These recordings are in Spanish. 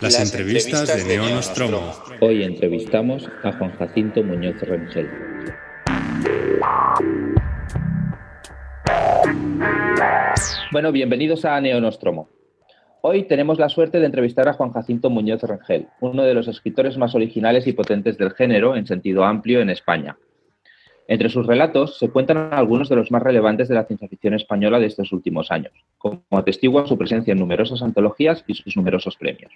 Las, entrevistas, de Neo Nostromo. Hoy entrevistamos a Juan Jacinto Muñoz Rengel. Bueno, bienvenidos a Neo Nostromo. Hoy tenemos la suerte de entrevistar a Juan Jacinto Muñoz Rengel, uno de los escritores más originales y potentes del género en sentido amplio en España. Entre sus relatos se cuentan algunos de los más relevantes de la ciencia ficción española de estos últimos años, como atestigua su presencia en numerosas antologías y sus numerosos premios.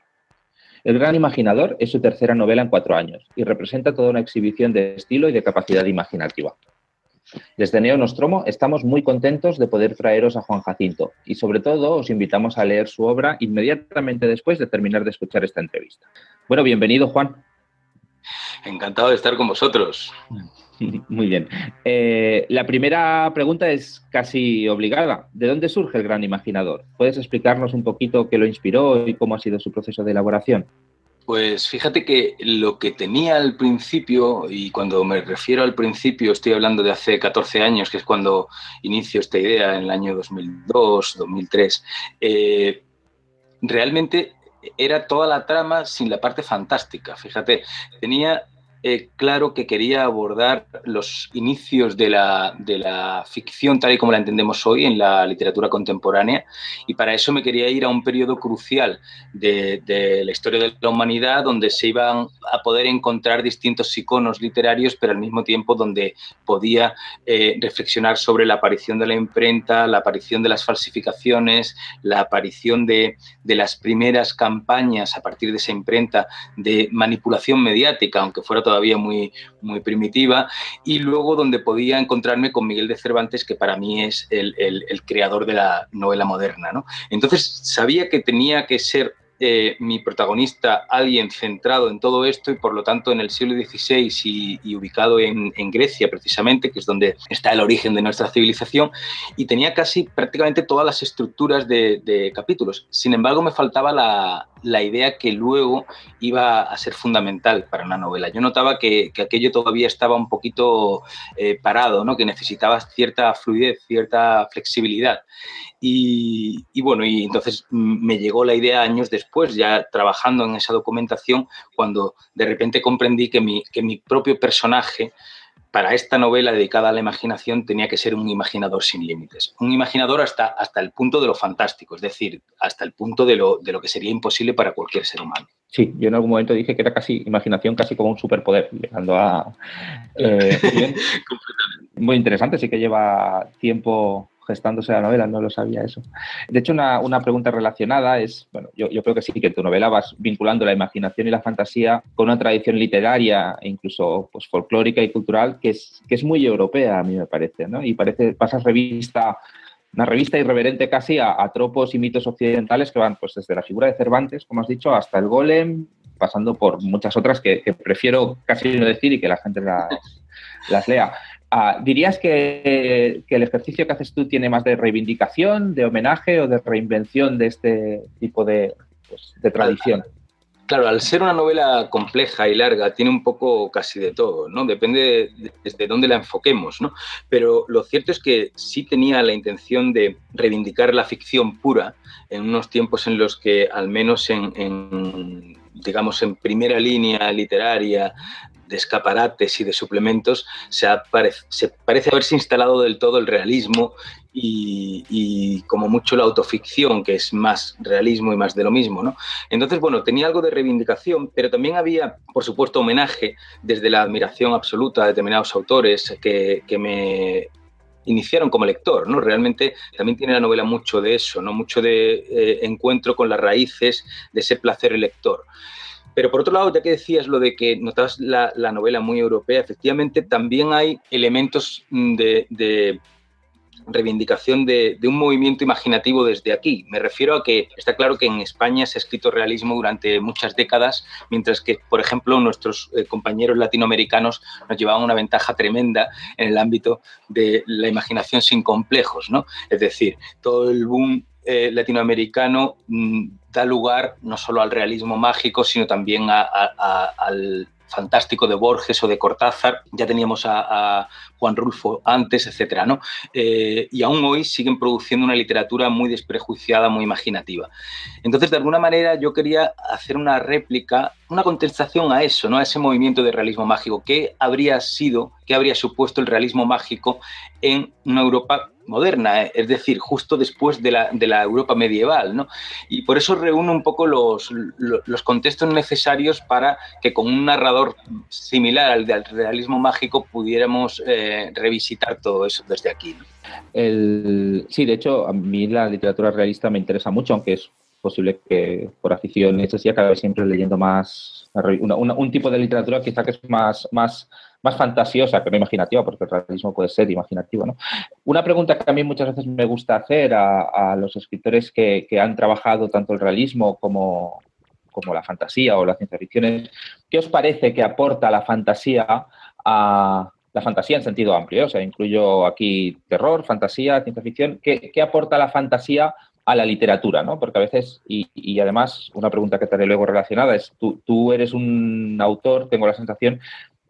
El Gran Imaginador es su tercera novela en cuatro años y representa toda una exhibición de estilo y de capacidad imaginativa. Desde Neo Nostromo estamos muy contentos de poder traeros a Juan Jacinto y sobre todo os invitamos a leer su obra inmediatamente después de terminar de escuchar esta entrevista. Bueno, bienvenido Juan. Encantado de estar con vosotros. Muy bien. Eh, la primera pregunta es casi obligada. ¿De dónde surge el gran imaginador? ¿Puedes explicarnos un poquito qué lo inspiró y cómo ha sido su proceso de elaboración? Pues fíjate que lo que tenía al principio, y cuando me refiero al principio estoy hablando de hace 14 años, que es cuando inicio esta idea en el año 2002, 2003, eh, realmente era toda la trama sin la parte fantástica. Fíjate, tenía eh, claro que quería abordar los inicios de la, de la, ficción tal y como la entendemos hoy en la literatura contemporánea y para eso me quería ir a un periodo crucial de, de, la historia de la humanidad donde se iban a poder encontrar distintos iconos literarios pero al mismo tiempo donde podía eh, reflexionar sobre la aparición de la imprenta, la aparición de las falsificaciones, la aparición de, de las primeras campañas a partir de esa imprenta de manipulación mediática, aunque fuera todavía muy, muy primitiva, y luego donde podía encontrarme con Miguel de Cervantes, que para mí es el, el creador de la novela moderna. ¿no? Entonces sabía que tenía que ser eh, mi protagonista alguien centrado en todo esto y por lo tanto en el siglo XVI y, ubicado en, Grecia precisamente, que es donde está el origen de nuestra civilización, y tenía casi prácticamente todas las estructuras de, capítulos. Sin embargo, me faltaba la, idea que luego iba a ser fundamental para una novela. Yo notaba que, aquello todavía estaba un poquito eh, parado, ¿no? que necesitaba cierta fluidez, cierta flexibilidad. Y, bueno, y entonces me llegó la idea años después, ya trabajando en esa documentación, cuando de repente comprendí que mi, que mi propio personaje para esta novela dedicada a la imaginación tenía que ser un imaginador sin límites. Un imaginador hasta, hasta el punto de lo fantástico, es decir, hasta el punto de lo, de lo que sería imposible para cualquier ser humano. Sí, yo en algún momento dije que era casi imaginación, casi como un superpoder, llegando a... Eh, muy interesante, sí que lleva tiempo gestándose la novela, no lo sabía eso. De hecho, una, una pregunta relacionada es, bueno, yo, yo, creo que sí, que tu novela vas vinculando la imaginación y la fantasía con una tradición literaria e incluso pues, folclórica y cultural que es, que es muy europea, a mí me parece, ¿no? Y parece, pasas revista una revista irreverente casi a, tropos y mitos occidentales que van pues desde la figura de Cervantes, como has dicho, hasta el golem, pasando por muchas otras que, prefiero casi no decir y que la gente las, las lea. Ah, ¿Dirías que, el ejercicio que haces tú tiene más de reivindicación, de homenaje o de reinvención de este tipo de, pues, tradición? Claro, al ser una novela compleja y larga, tiene un poco casi de todo, ¿no? Depende desde dónde la enfoquemos, ¿no? Pero lo cierto es que sí tenía la intención de reivindicar la ficción pura en unos tiempos en los que, al menos en digamos, en primera línea literaria de escaparates y de suplementos, se, parece haberse instalado del todo el realismo y, como mucho la autoficción, que es más realismo y más de lo mismo. ¿no? Entonces, bueno, tenía algo de reivindicación, pero también había, por supuesto, homenaje desde la admiración absoluta a determinados autores que, que me iniciaron como lector, ¿no? Realmente también tiene la novela mucho de eso, ¿no? Mucho de eh, encuentro con las raíces de ese placer lector. Pero por otro lado, ya que decías lo de que notas la, novela muy europea, efectivamente también hay elementos mm, de, reivindicación de, un movimiento imaginativo desde aquí. Me refiero a que está claro que en España se ha escrito realismo durante muchas décadas, mientras que, por ejemplo, nuestros eh, compañeros latinoamericanos nos llevaban una ventaja tremenda en el ámbito de la imaginación sin complejos, ¿no? Es decir, todo el boom eh, latinoamericano mm, da lugar no solo al realismo mágico, sino también al fantástico de Borges o de Cortázar, ya teníamos a, Juan Rulfo antes, etcétera, ¿no? Eh, y aún hoy siguen produciendo una literatura muy desprejuiciada, muy imaginativa. Entonces, de alguna manera, yo quería hacer una réplica, una contestación a eso, ¿no? A ese movimiento de realismo mágico. ¿Qué habría sido, qué habría supuesto el realismo mágico en una Europa moderna, eh, es decir, justo después de la, de la, Europa medieval. ¿no? Y por eso reúne un poco los, los, contextos necesarios para que con un narrador similar al del realismo mágico pudiéramos eh, revisitar todo eso desde aquí. El, sí, de hecho, a mí la literatura realista me interesa mucho, aunque es posible que por afición necesaria cada vez siempre leyendo más un tipo de literatura quizá que es más, más más fantasiosa que no imaginativa, porque el realismo puede ser imaginativo. ¿no? Una pregunta que a mí muchas veces me gusta hacer a, los escritores que, han trabajado tanto el realismo como, como la fantasía o la ciencia ficción es, ¿qué os parece que aporta la fantasía a la fantasía en sentido amplio? O sea, incluyo aquí terror, fantasía, ciencia ficción. ¿Qué, aporta la fantasía a la literatura, ¿no? Porque a veces, y, además, una pregunta que te haré luego relacionada es, tú, tú, eres un autor, tengo la sensación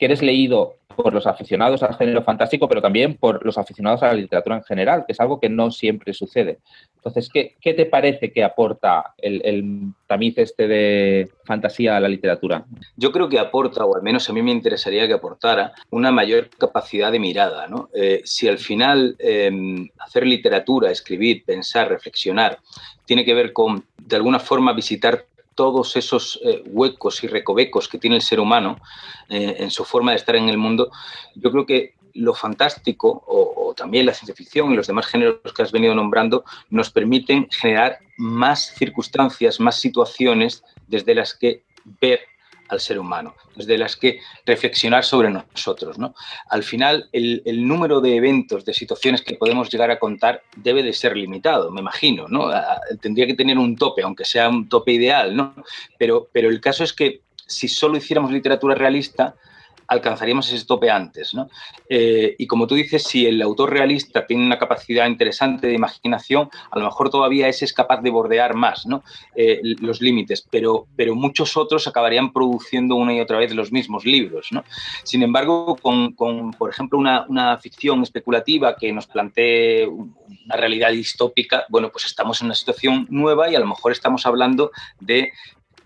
que eres leído por los aficionados al género fantástico, pero también por los aficionados a la literatura en general, que es algo que no siempre sucede. Entonces, ¿qué, te parece que aporta el, tamiz este de fantasía a la literatura? Yo creo que aporta, o al menos a mí me interesaría que aportara, una mayor capacidad de mirada. Eh, si al final em, hacer literatura, escribir, pensar, reflexionar, tiene que ver con, de alguna forma, visitar todos esos eh, huecos y recovecos que tiene el ser humano eh, en su forma de estar en el mundo, yo creo que lo fantástico o, también la ciencia ficción y los demás géneros que has venido nombrando nos permiten generar más circunstancias, más situaciones desde las que ver al ser humano, desde las que reflexionar sobre nosotros. ¿no? Al final, el, número de eventos, de situaciones que podemos llegar a contar debe de ser limitado, me imagino. ¿no? Tendría que tener un tope, aunque sea un tope ideal, ¿no? pero, pero el caso es que si solo hiciéramos literatura realista, alcanzaríamos ese tope antes. ¿no? Eh, y como tú dices, si el autor realista tiene una capacidad interesante de imaginación, a lo mejor todavía ese es capaz de bordear más ¿no? Eh, los límites, pero, pero muchos otros acabarían produciendo una y otra vez los mismos libros. ¿no? Sin embargo, con, con por ejemplo, una, una, ficción especulativa que nos plantee una realidad distópica, bueno, pues estamos en una situación nueva y a lo mejor estamos hablando de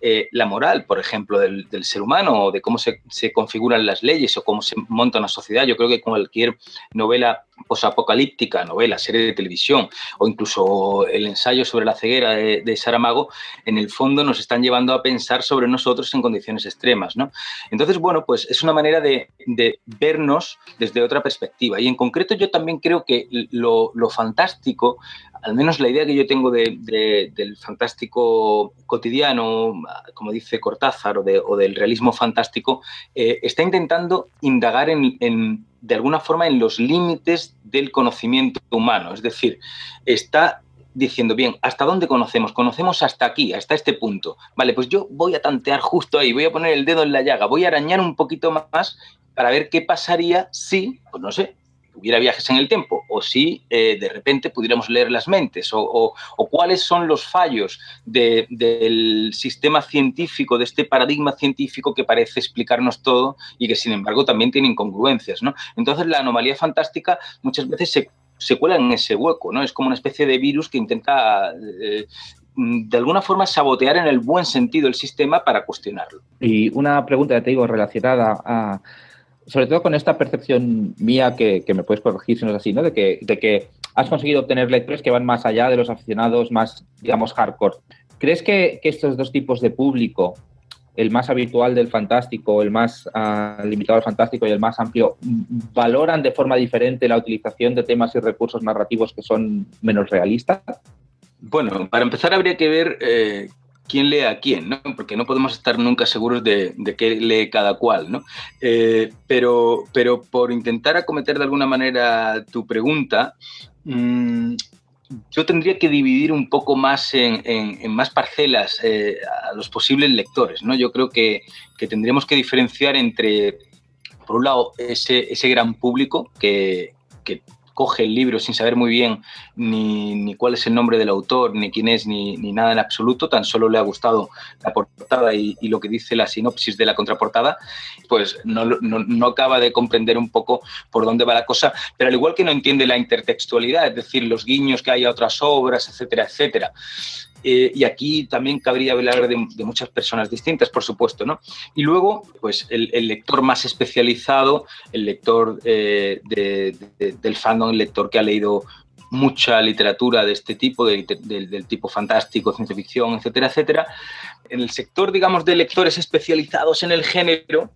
eh, la moral, por ejemplo, del, ser humano o de cómo se, configuran las leyes o cómo se monta una sociedad. Yo creo que cualquier novela posapocalíptica, novela, serie de televisión o incluso el ensayo sobre la ceguera de, Saramago, en el fondo nos están llevando a pensar sobre nosotros en condiciones extremas. ¿no? Entonces, bueno, pues es una manera de, vernos desde otra perspectiva. Y en concreto yo también creo que lo, lo fantástico al menos la idea que yo tengo del fantástico cotidiano, como dice Cortázar, o, del realismo fantástico, eh, está intentando indagar de alguna forma en los límites del conocimiento humano. Es decir, está diciendo, bien, ¿hasta dónde conocemos? Conocemos hasta aquí, hasta este punto. Vale, pues yo voy a tantear justo ahí, voy a poner el dedo en la llaga, voy a arañar un poquito más para ver qué pasaría si, pues no sé, hubiera viajes en el tiempo o si eh, de repente pudiéramos leer las mentes o, cuáles son los fallos del sistema científico, de este paradigma científico que parece explicarnos todo y que sin embargo también tiene incongruencias. ¿no? Entonces la anomalía fantástica muchas veces se, se cuela en ese hueco, ¿no? es como una especie de virus que intenta... Eh, de alguna forma sabotear en el buen sentido el sistema para cuestionarlo. Y una pregunta, te digo, relacionada a, sobre todo con esta percepción mía que, me puedes corregir si no es así, ¿no? De que, de que has conseguido obtener lectores que van más allá de los aficionados más, digamos, hardcore. ¿Crees que, estos dos tipos de público, el más habitual del fantástico, el más ah, limitado al fantástico y el más amplio, valoran de forma diferente la utilización de temas y recursos narrativos que son menos realistas? Bueno, para empezar habría que ver eh, quién lee a quién, ¿no? porque no podemos estar nunca seguros de, qué lee cada cual. ¿no? Eh, pero, pero por intentar acometer de alguna manera tu pregunta, mm, yo tendría que dividir un poco más en, más parcelas eh, a los posibles lectores. ¿no? Yo creo que, tendríamos que diferenciar entre, por un lado, ese, ese gran público que, que coge el libro sin saber muy bien ni, cuál es el nombre del autor, ni quién es, ni, nada en absoluto, tan solo le ha gustado la portada y, lo que dice la sinopsis de la contraportada, pues no, no, acaba de comprender un poco por dónde va la cosa, pero al igual que no entiende la intertextualidad, es decir, los guiños que hay a otras obras, etcétera, etcétera. Eh, y aquí también cabría hablar de, muchas personas distintas, por supuesto, ¿no? Y luego, pues el, lector más especializado, el lector eh, del fandom, el lector que ha leído mucha literatura de este tipo, del tipo fantástico, ciencia ficción, etcétera, etcétera. En el sector, digamos, de lectores especializados en el género,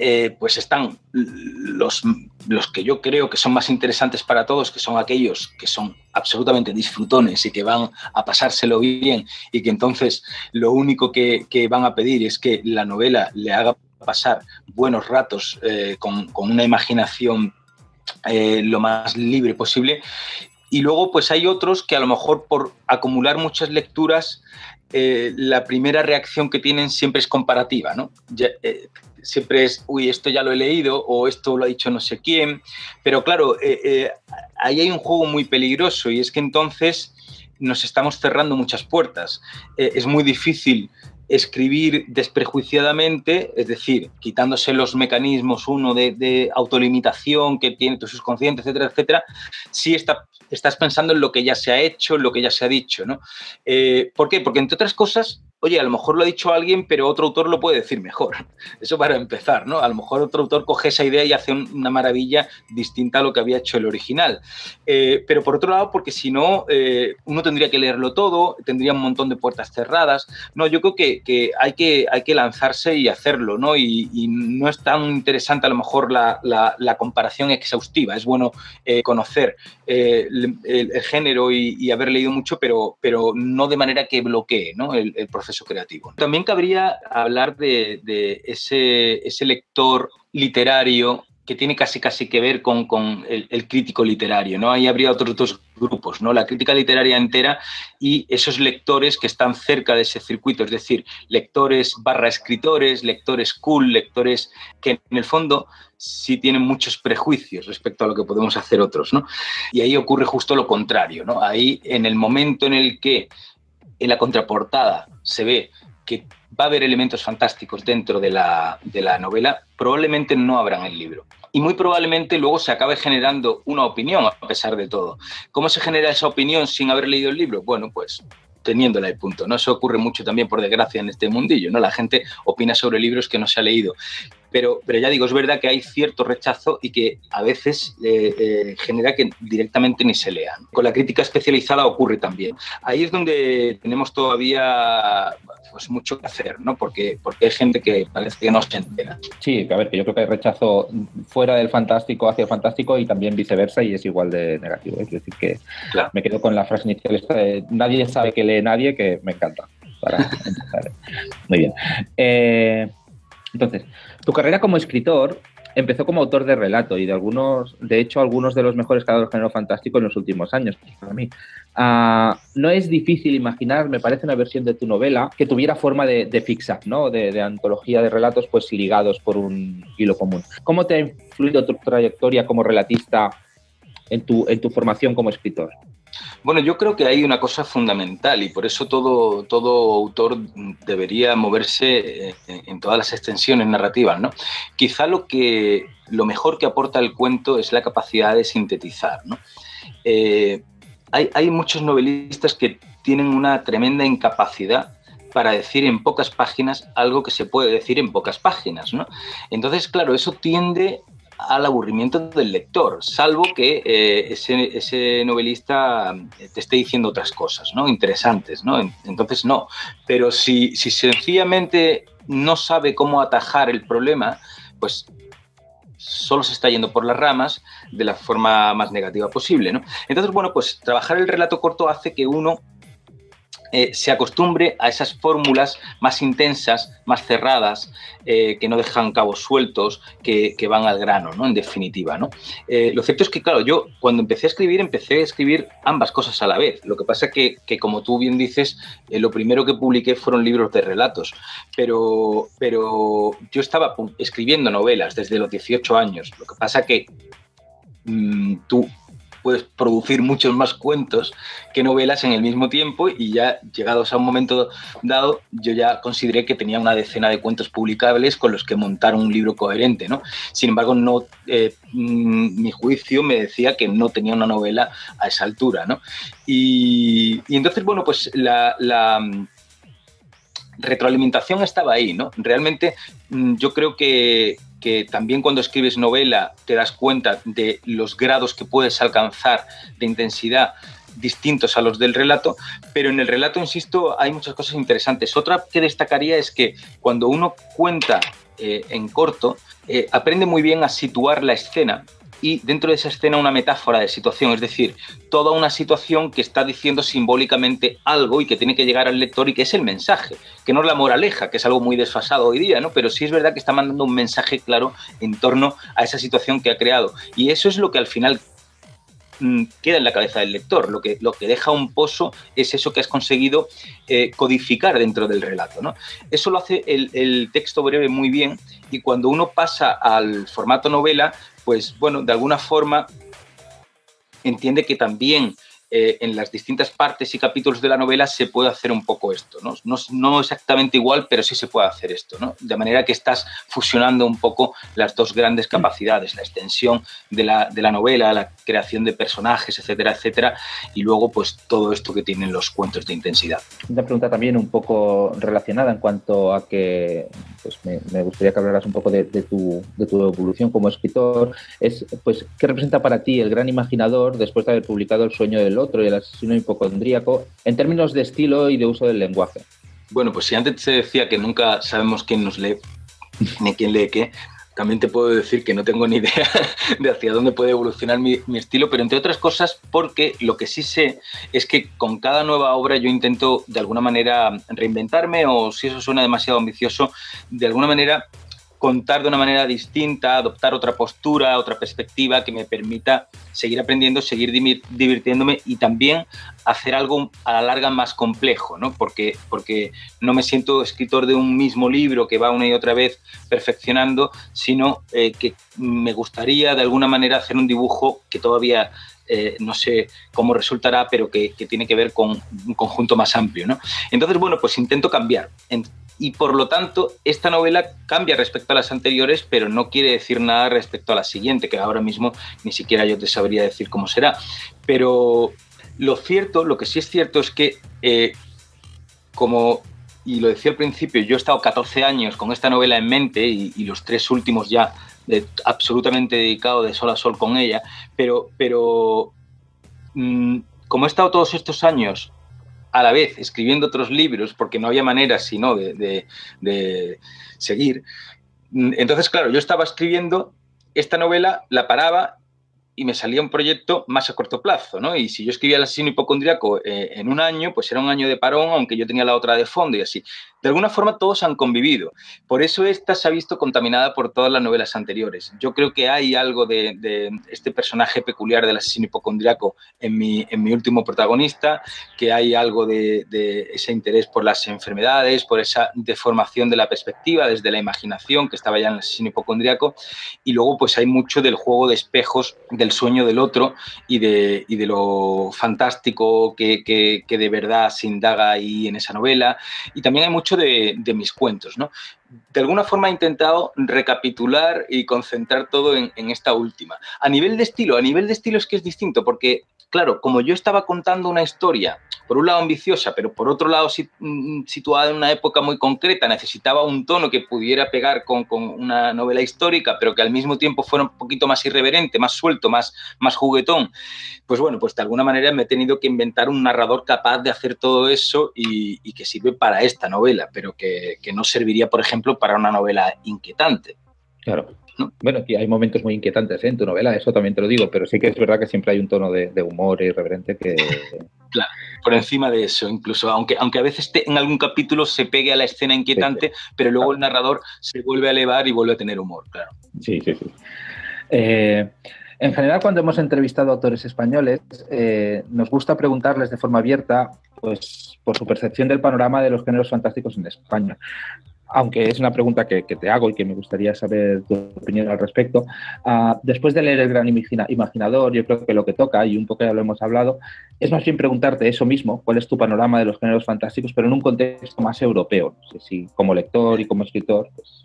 eh, pues están los, los que yo creo que son más interesantes para todos, que son aquellos que son absolutamente disfrutones y que van a pasárselo bien y que entonces lo único que, van a pedir es que la novela le haga pasar buenos ratos eh, con, una imaginación eh, lo más libre posible. Y luego pues hay otros que a lo mejor por acumular muchas lecturas la primera reacción que tienen siempre es comparativa, ¿no? Siempre es, uy, esto ya lo he leído o esto lo ha dicho no sé quién. Pero claro, eh, eh, ahí hay un juego muy peligroso y es que entonces nos estamos cerrando muchas puertas. Eh, es muy difícil escribir desprejuiciadamente, es decir, quitándose los mecanismos, uno de, autolimitación que tiene tu subconsciente, etcétera, etcétera, si está, estás pensando en lo que ya se ha hecho, en lo que ya se ha dicho. ¿no? ¿Por qué? Porque entre otras cosas, oye, a lo mejor lo ha dicho alguien, pero otro autor lo puede decir mejor. Eso para empezar, ¿no? A lo mejor otro autor coge esa idea y hace una maravilla distinta a lo que había hecho el original. Eh, pero por otro lado, porque si no, eh, uno tendría que leerlo todo, tendría un montón de puertas cerradas. No, yo creo que, hay, que hay que lanzarse y hacerlo, ¿no? Y, no es tan interesante a lo mejor la, comparación exhaustiva. Es bueno eh, conocer el, género y, haber leído mucho, pero, pero no de manera que bloquee ¿no? el proceso creativo. También cabría hablar de, ese, lector literario que tiene casi casi que ver con, el, crítico literario, ¿no? Ahí habría otros dos grupos, ¿no? La crítica literaria entera y esos lectores que están cerca de ese circuito, es decir, lectores barra escritores, lectores cool, lectores que en el fondo sí tienen muchos prejuicios respecto a lo que podemos hacer otros, ¿no? Y ahí ocurre justo lo contrario, ¿no? Ahí en el momento en el que en la contraportada se ve que va a haber elementos fantásticos dentro de la, novela, probablemente no habrán el libro. Y muy probablemente luego se acabe generando una opinión a pesar de todo. ¿Cómo se genera esa opinión sin haber leído el libro? Bueno, pues teniéndola y punto. ¿no? Eso ocurre mucho también, por desgracia, en este mundillo. ¿no? La gente opina sobre libros que no se ha leído. Pero, pero ya digo, es verdad que hay cierto rechazo y que a veces eh, eh, genera que directamente ni se lean. Con la crítica especializada ocurre también. Ahí es donde tenemos todavía pues, mucho que hacer, ¿no? Porque, porque hay gente que parece que no se entera. Sí, a ver, que yo creo que hay rechazo fuera del fantástico hacia el fantástico y también viceversa y es igual de negativo. ¿eh? Es decir, que me quedo con la frase inicial de nadie sabe que lee nadie, que me encanta. Para Muy bien. Entonces, tu carrera como escritor empezó como autor de relato y de algunos, de hecho, algunos de los mejores creadores de género fantástico en los últimos años, para mí. Ah, no es difícil imaginar, me parece, una versión de tu novela que tuviera forma de, de fix-up, ¿no? De, antología de relatos pues ligados por un hilo común. ¿Cómo te ha influido tu trayectoria como relatista en tu, en tu formación como escritor? Bueno, yo creo que hay una cosa fundamental y por eso todo, todo autor debería moverse eh, en todas las extensiones narrativas. ¿no? Quizá lo, que, lo mejor que aporta el cuento es la capacidad de sintetizar. ¿no? Eh, hay, hay muchos novelistas que tienen una tremenda incapacidad para decir en pocas páginas algo que se puede decir en pocas páginas, ¿no? Entonces, claro, eso tiende al aburrimiento del lector, salvo que eh, ese, novelista eh, te esté diciendo otras cosas, ¿no? Interesantes, ¿no? Entonces, no. Pero si, si sencillamente no sabe cómo atajar el problema, pues solo se está yendo por las ramas de la forma más negativa posible, ¿no? Entonces, bueno, pues trabajar el relato corto hace que uno eh, se acostumbre a esas fórmulas más intensas, más cerradas, eh, que no dejan cabos sueltos, que, van al grano, ¿no? En definitiva, ¿no? Eh, lo cierto es que, claro, yo cuando empecé a escribir, empecé a escribir ambas cosas a la vez. Lo que pasa es que, como tú bien dices, lo primero que publiqué fueron libros de relatos, pero, pero yo estaba escribiendo novelas desde los 18 años. Lo que pasa que mm, tú puedes producir muchos más cuentos que novelas en el mismo tiempo y ya llegados a un momento dado, yo ya consideré que tenía una decena de cuentos publicables con los que montar un libro coherente, ¿no? Sin embargo, no, eh, mm, mi juicio me decía que no tenía una novela a esa altura, ¿no? Y, entonces, bueno, pues la, la mm, retroalimentación estaba ahí, ¿no? Realmente mm, yo creo que, que también cuando escribes novela te das cuenta de los grados que puedes alcanzar de intensidad distintos a los del relato, pero en el relato, insisto, hay muchas cosas interesantes. Otra que destacaría es que cuando uno cuenta eh, en corto, eh, aprende muy bien a situar la escena y dentro de esa escena una metáfora de situación, es decir, toda una situación que está diciendo simbólicamente algo y que tiene que llegar al lector y que es el mensaje, que no es la moraleja, que es algo muy desfasado hoy día, ¿no? Pero sí es verdad que está mandando un mensaje claro en torno a esa situación que ha creado. Y eso es lo que al final mm, queda en la cabeza del lector. Lo que, lo que deja un pozo es eso que has conseguido eh, codificar dentro del relato. ¿no? Eso lo hace el, el, texto breve muy bien y cuando uno pasa al formato novela, pues bueno, de alguna forma entiende que también eh, en las distintas partes y capítulos de la novela se puede hacer un poco esto, ¿no? ¿no? exactamente igual, pero sí se puede hacer esto, ¿no? De manera que estás fusionando un poco las dos grandes mm. capacidades, la extensión de la, de la novela, la creación de personajes, etcétera, etcétera, y luego pues todo esto que tienen los cuentos de intensidad. Una pregunta también un poco relacionada en cuanto a que pues me, gustaría que hablaras un poco de, tu, de tu evolución como escritor, es pues ¿qué representa para ti el gran imaginador después de haber publicado El sueño del otro y el asesino hipocondríaco en términos de estilo y de uso del lenguaje? Bueno, pues si antes se decía que nunca sabemos quién nos lee ni quién lee qué, también te puedo decir que no tengo ni idea de hacia dónde puede evolucionar mi, estilo, pero entre otras cosas porque lo que sí sé es que con cada nueva obra yo intento de alguna manera reinventarme o si eso suena demasiado ambicioso, de alguna manera contar de una manera distinta, adoptar otra postura, otra perspectiva que me permita seguir aprendiendo, seguir divirtiéndome y también hacer algo a la larga más complejo, ¿no? Porque, porque no me siento escritor de un mismo libro que va una y otra vez perfeccionando, sino eh, que me gustaría de alguna manera hacer un dibujo que todavía eh, no sé cómo resultará, pero que, que, tiene que ver con un conjunto más amplio. ¿no? Entonces, bueno, pues intento cambiar y por lo tanto esta novela cambia respecto a las anteriores, pero no quiere decir nada respecto a la siguiente, que ahora mismo ni siquiera yo te sabría decir cómo será. Pero lo cierto, lo que sí es cierto es que, eh, como, y lo decía al principio, yo he estado 14 años con esta novela en mente y, los tres últimos ya absolutamente dedicado de sol a sol con ella, pero, pero mm, como he estado todos estos años a la vez escribiendo otros libros, porque no había manera sino de, de, seguir. Entonces, claro, yo estaba escribiendo esta novela, la paraba y me salía un proyecto más a corto plazo, ¿no? Y si yo escribía el asesino hipocondriaco eh, en un año, pues era un año de parón, aunque yo tenía la otra de fondo y así. De alguna forma todos han convivido. Por eso esta se ha visto contaminada por todas las novelas anteriores. Yo creo que hay algo de, este personaje peculiar del asesino hipocondriaco en mi, en mi último protagonista, que hay algo de, ese interés por las enfermedades, por esa deformación de la perspectiva desde la imaginación que estaba ya en el asesino hipocondriaco. Y luego pues hay mucho del juego de espejos del el sueño del otro y de, de lo fantástico que, que, de verdad se indaga ahí en esa novela. Y también hay mucho de, de mis cuentos, ¿no? De alguna forma he intentado recapitular y concentrar todo en, esta última. A nivel de estilo, a nivel de estilo es que es distinto, porque claro, como yo estaba contando una historia, por un lado ambiciosa, pero por otro lado mm, situada en una época muy concreta, necesitaba un tono que pudiera pegar con, una novela histórica, pero que al mismo tiempo fuera un poquito más irreverente, más suelto, más, más juguetón. Pues bueno, pues de alguna manera me he tenido que inventar un narrador capaz de hacer todo eso y, que sirve para esta novela, pero que, que no serviría, por ejemplo, para una novela inquietante. Claro. Bueno, aquí hay momentos muy inquietantes ¿eh? en tu novela, eso también te lo digo, pero sí que es verdad que siempre hay un tono de, humor irreverente que... Claro, por encima de eso, incluso, aunque, aunque a veces en algún capítulo se pegue a la escena inquietante, pero luego el narrador se vuelve a elevar y vuelve a tener humor, claro. Sí, sí, sí. Eh, en general, cuando hemos entrevistado a autores españoles, eh, nos gusta preguntarles de forma abierta pues, por su percepción del panorama de los géneros fantásticos en España. Aunque es una pregunta que, te hago y que me gustaría saber tu opinión al respecto, ah, después de leer El Gran Imaginador, yo creo que lo que toca, y un poco ya lo hemos hablado, es más bien preguntarte eso mismo, cuál es tu panorama de los géneros fantásticos, pero en un contexto más europeo. No sé si como lector y como escritor pues,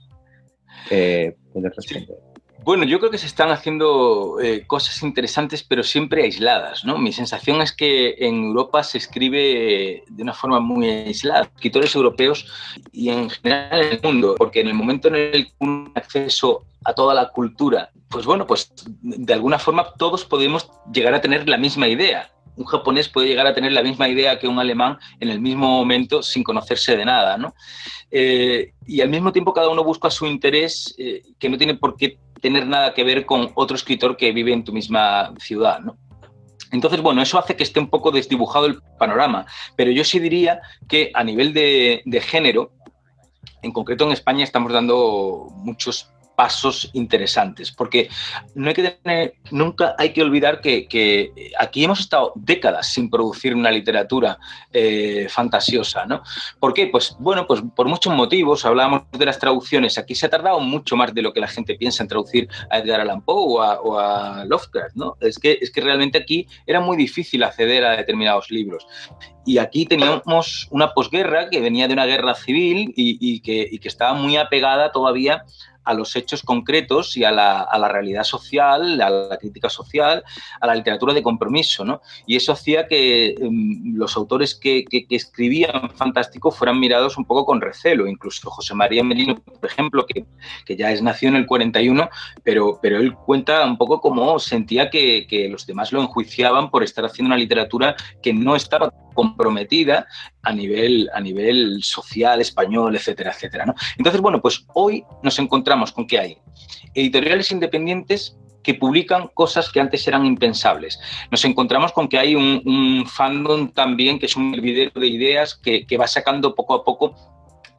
eh, puedes responder. Bueno, yo creo que se están haciendo eh, cosas interesantes, pero siempre aisladas, ¿no? Mi sensación es que en Europa se escribe de una forma muy aislada, escritores europeos y en general en el mundo, porque en el momento en el que un acceso a toda la cultura, pues bueno, pues de alguna forma todos podemos llegar a tener la misma idea. Un japonés puede llegar a tener la misma idea que un alemán en el mismo momento sin conocerse de nada, ¿no? Eh, y al mismo tiempo cada uno busca su interés eh, que no tiene por qué tener nada que ver con otro escritor que vive en tu misma ciudad, ¿no? Entonces, bueno, eso hace que esté un poco desdibujado el panorama, pero yo sí diría que a nivel de, de género, en concreto en España estamos dando muchos pasos interesantes, porque no hay que tener, nunca hay que olvidar que, aquí hemos estado décadas sin producir una literatura eh, fantasiosa, ¿no? ¿Por qué? Pues bueno, pues por muchos motivos, hablábamos de las traducciones, aquí se ha tardado mucho más de lo que la gente piensa en traducir a Edgar Allan Poe o a, Lovecraft, ¿no? Es que, es que realmente aquí era muy difícil acceder a determinados libros. Y aquí teníamos una posguerra que venía de una guerra civil y, que, estaba muy apegada todavía a los hechos concretos y a la, realidad social, a la crítica social, a la literatura de compromiso, ¿no? Y eso hacía que em, los autores que, escribían fantástico fueran mirados un poco con recelo, incluso José María Melino, por ejemplo, que, ya es nació en el 41, pero, pero él cuenta un poco cómo sentía que los demás lo enjuiciaban por estar haciendo una literatura que no estaba comprometida a nivel, a nivel social, español, etcétera, etcétera. ¿no? Entonces, bueno, pues hoy nos encontramos con que hay editoriales independientes que publican cosas que antes eran impensables. Nos encontramos con que hay un, fandom también, que es un hervidero de ideas que, que va sacando poco a poco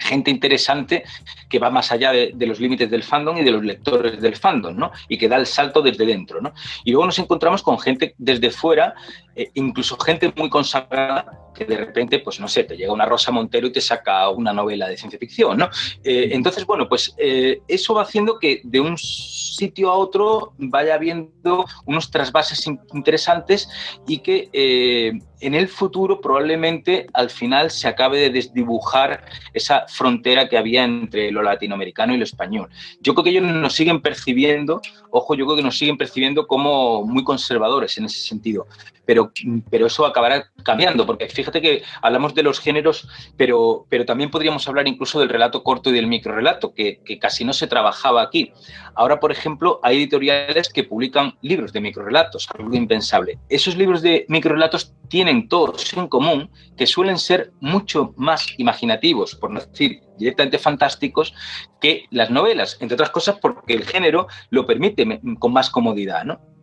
gente interesante que va más allá de, los límites del fandom y de los lectores del fandom, ¿no? Y que da el salto desde dentro, ¿no? Y luego nos encontramos con gente desde fuera, eh, incluso gente muy consagrada, que de repente, pues no sé, te llega una Rosa Montero y te saca una novela de ciencia ficción, ¿no? Eh, entonces, bueno, pues eh, eso va haciendo que de un sitio a otro vaya habiendo unos trasvases interesantes y que en el futuro probablemente al final se acabe de desdibujar esa frontera que había entre lo latinoamericano y lo español. Yo creo que ellos nos siguen percibiendo, ojo, yo creo que nos siguen percibiendo como muy conservadores en ese sentido, pero, pero eso acabará cambiando, porque fíjate que hablamos de los géneros, pero, también podríamos hablar incluso del relato corto y del microrelato, que, que casi no se trabajaba aquí. Ahora, por ejemplo, hay editoriales que publican libros de microrelatos, algo impensable. Esos libros de microrelatos tienen todos en común que suelen ser mucho más imaginativos, por no decir directamente fantásticos, que las novelas, entre otras cosas porque el género lo permite con más comodidad, ¿no?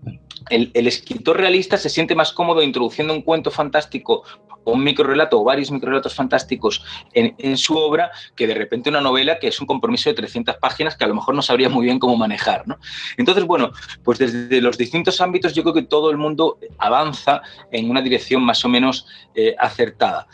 El, escritor realista se siente más cómodo introduciendo un cuento fantástico o un microrelato o varios microrelatos fantásticos en, su obra que de repente una novela que es un compromiso de 300 páginas que a lo mejor no sabría muy bien cómo manejar. ¿no? Entonces, bueno, pues desde los distintos ámbitos yo creo que todo el mundo avanza en una dirección más o menos eh, acertada.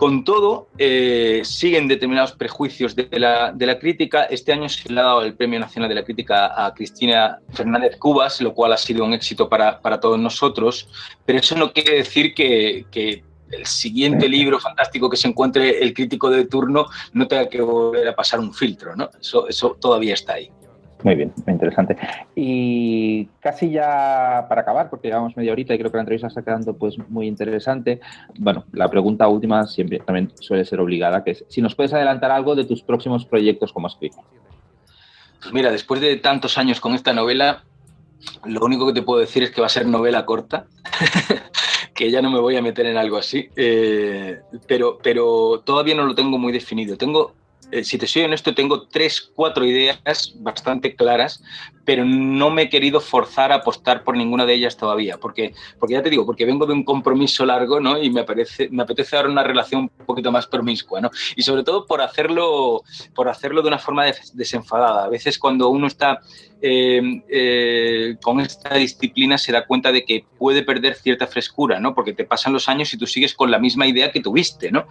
Con todo, eh, siguen determinados prejuicios de la, crítica. Este año se le ha dado el Premio Nacional de la Crítica a Cristina Fernández Cubas, lo cual ha sido un éxito para, todos nosotros, pero eso no quiere decir que, el siguiente libro fantástico que se encuentre el crítico de turno no tenga que volver a pasar un filtro, ¿no? Eso, eso todavía está ahí. Muy bien, muy interesante. Y casi ya para acabar, porque llevamos media horita y creo que la entrevista está quedando pues muy interesante. Bueno, la pregunta última siempre también suele ser obligada, que es si nos puedes adelantar algo de tus próximos proyectos como escritor. Pues mira, después de tantos años con esta novela, lo único que te puedo decir es que va a ser novela corta, que ya no me voy a meter en algo así, eh, pero, pero todavía no lo tengo muy definido. Tengo eh, si te soy honesto, tengo tres, cuatro ideas bastante claras, pero no me he querido forzar a apostar por ninguna de ellas todavía, porque, porque ya te digo, porque vengo de un compromiso largo, ¿no? Y me, parece, me apetece ahora una relación un poquito más promiscua, ¿no? Y sobre todo por hacerlo, por hacerlo de una forma desenfadada. A veces cuando uno está eh, eh, con esta disciplina se da cuenta de que puede perder cierta frescura, ¿no? Porque te pasan los años y tú sigues con la misma idea que tuviste, ¿no?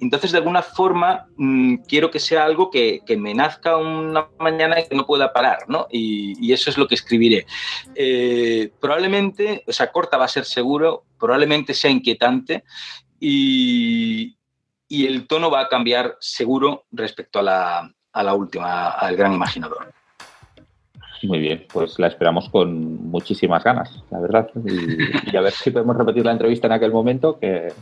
Entonces, de alguna forma, mm, quiero que sea algo que, me nazca una mañana y que no pueda parar, ¿no? Y, eso es lo que escribiré. Eh, probablemente, o sea, corta va a ser seguro, probablemente sea inquietante y, el tono va a cambiar seguro respecto a la, a la última, al gran imaginador. Muy bien, pues la esperamos con muchísimas ganas, la verdad. Y, a ver si podemos repetir la entrevista en aquel momento. Que...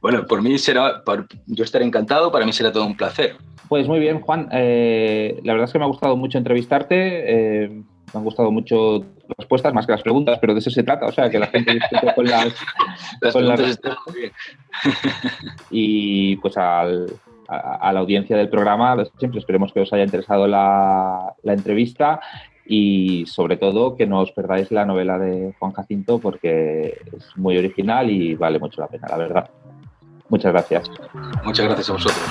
Bueno, por mí será, yo estaré encantado, para mí será todo un placer. Pues muy bien, Juan. Eh, la verdad es que me ha gustado mucho entrevistarte. Eh, me han gustado mucho las respuestas, más que las preguntas, pero de eso se trata, o sea, que la gente discute con las, las preguntas están muy bien. Y pues al, a, la audiencia del programa, siempre esperemos que os haya interesado la, la entrevista y sobre todo que no os perdáis la novela de Juan Jacinto porque es muy original y vale mucho la pena, la verdad. Muchas gracias. Muchas gracias a vosotros.